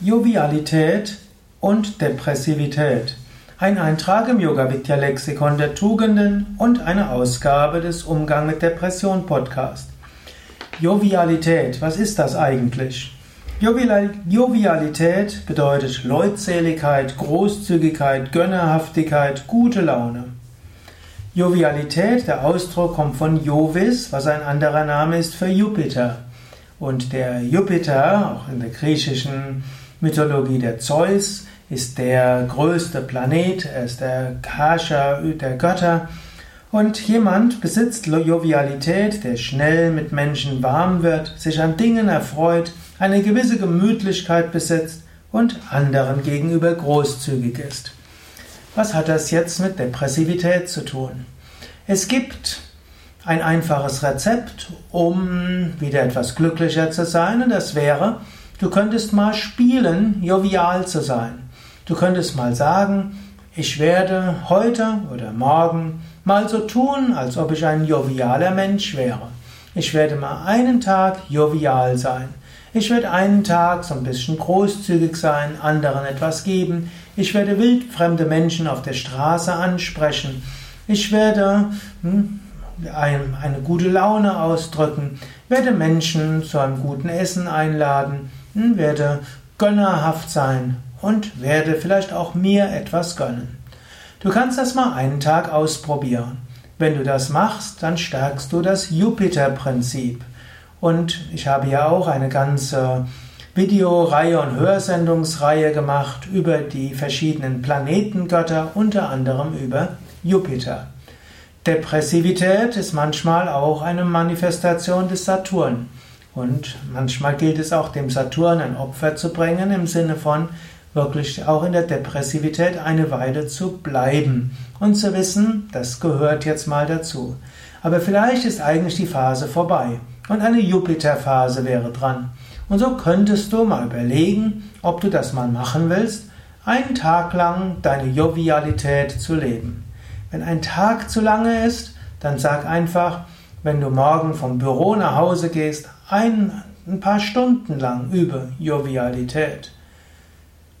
Jovialität und Depressivität. Ein Eintrag im Yoga Vidya Lexikon der Tugenden und eine Ausgabe des Umgang mit Depression Podcast. Jovialität, was ist das eigentlich? Jovialität bedeutet Leutseligkeit, Großzügigkeit, Gönnerhaftigkeit, gute Laune. Jovialität, der Ausdruck kommt von Jovis, was ein anderer Name ist für Jupiter. Und der Jupiter, auch in der griechischen Mythologie der Zeus, ist der größte Planet, er ist der Herrscher der Götter. Und jemand besitzt Jovialität, der schnell mit Menschen warm wird, sich an Dingen erfreut, eine gewisse Gemütlichkeit besitzt und anderen gegenüber großzügig ist. Was hat das jetzt mit Depressivität zu tun? Es gibt ein einfaches Rezept, um wieder etwas glücklicher zu sein, und das wäre, Du könntest mal spielen, jovial zu sein. Du könntest mal sagen, ich werde heute oder morgen mal so tun, als ob ich ein jovialer Mensch wäre. Ich werde mal einen Tag jovial sein. Ich werde einen Tag so ein bisschen großzügig sein, anderen etwas geben. Ich werde wildfremde Menschen auf der Straße ansprechen. Ich werde hm, eine gute Laune ausdrücken, werde Menschen zu einem guten Essen einladen werde gönnerhaft sein und werde vielleicht auch mir etwas gönnen. Du kannst das mal einen Tag ausprobieren. Wenn du das machst, dann stärkst du das Jupiter-Prinzip. Und ich habe ja auch eine ganze Videoreihe und Hörsendungsreihe gemacht über die verschiedenen Planetengötter, unter anderem über Jupiter. Depressivität ist manchmal auch eine Manifestation des Saturn. Und manchmal gilt es auch dem Saturn ein Opfer zu bringen, im Sinne von wirklich auch in der Depressivität eine Weile zu bleiben und zu wissen, das gehört jetzt mal dazu. Aber vielleicht ist eigentlich die Phase vorbei und eine Jupiter-Phase wäre dran. Und so könntest du mal überlegen, ob du das mal machen willst, einen Tag lang deine Jovialität zu leben. Wenn ein Tag zu lange ist, dann sag einfach, wenn du morgen vom Büro nach Hause gehst, ein, ein paar Stunden lang übe Jovialität.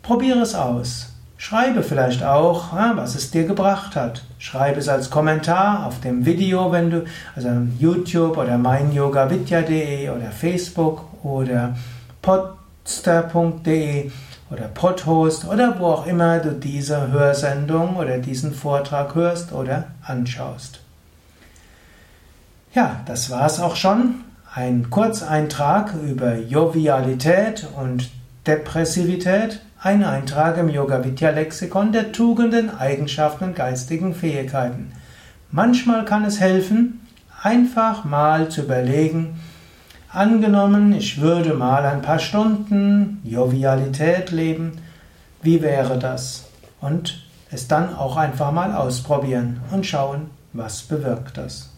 Probiere es aus. Schreibe vielleicht auch, was es dir gebracht hat. Schreibe es als Kommentar auf dem Video, wenn du, also YouTube oder meinyogavidya.de oder Facebook oder podster.de oder Podhost oder wo auch immer du diese Hörsendung oder diesen Vortrag hörst oder anschaust. Ja, das war's auch schon. Ein Kurzeintrag über Jovialität und Depressivität. Ein Eintrag im Yoga Vidya Lexikon der Tugenden, Eigenschaften und geistigen Fähigkeiten. Manchmal kann es helfen, einfach mal zu überlegen, angenommen, ich würde mal ein paar Stunden Jovialität leben, wie wäre das? Und es dann auch einfach mal ausprobieren und schauen, was bewirkt das.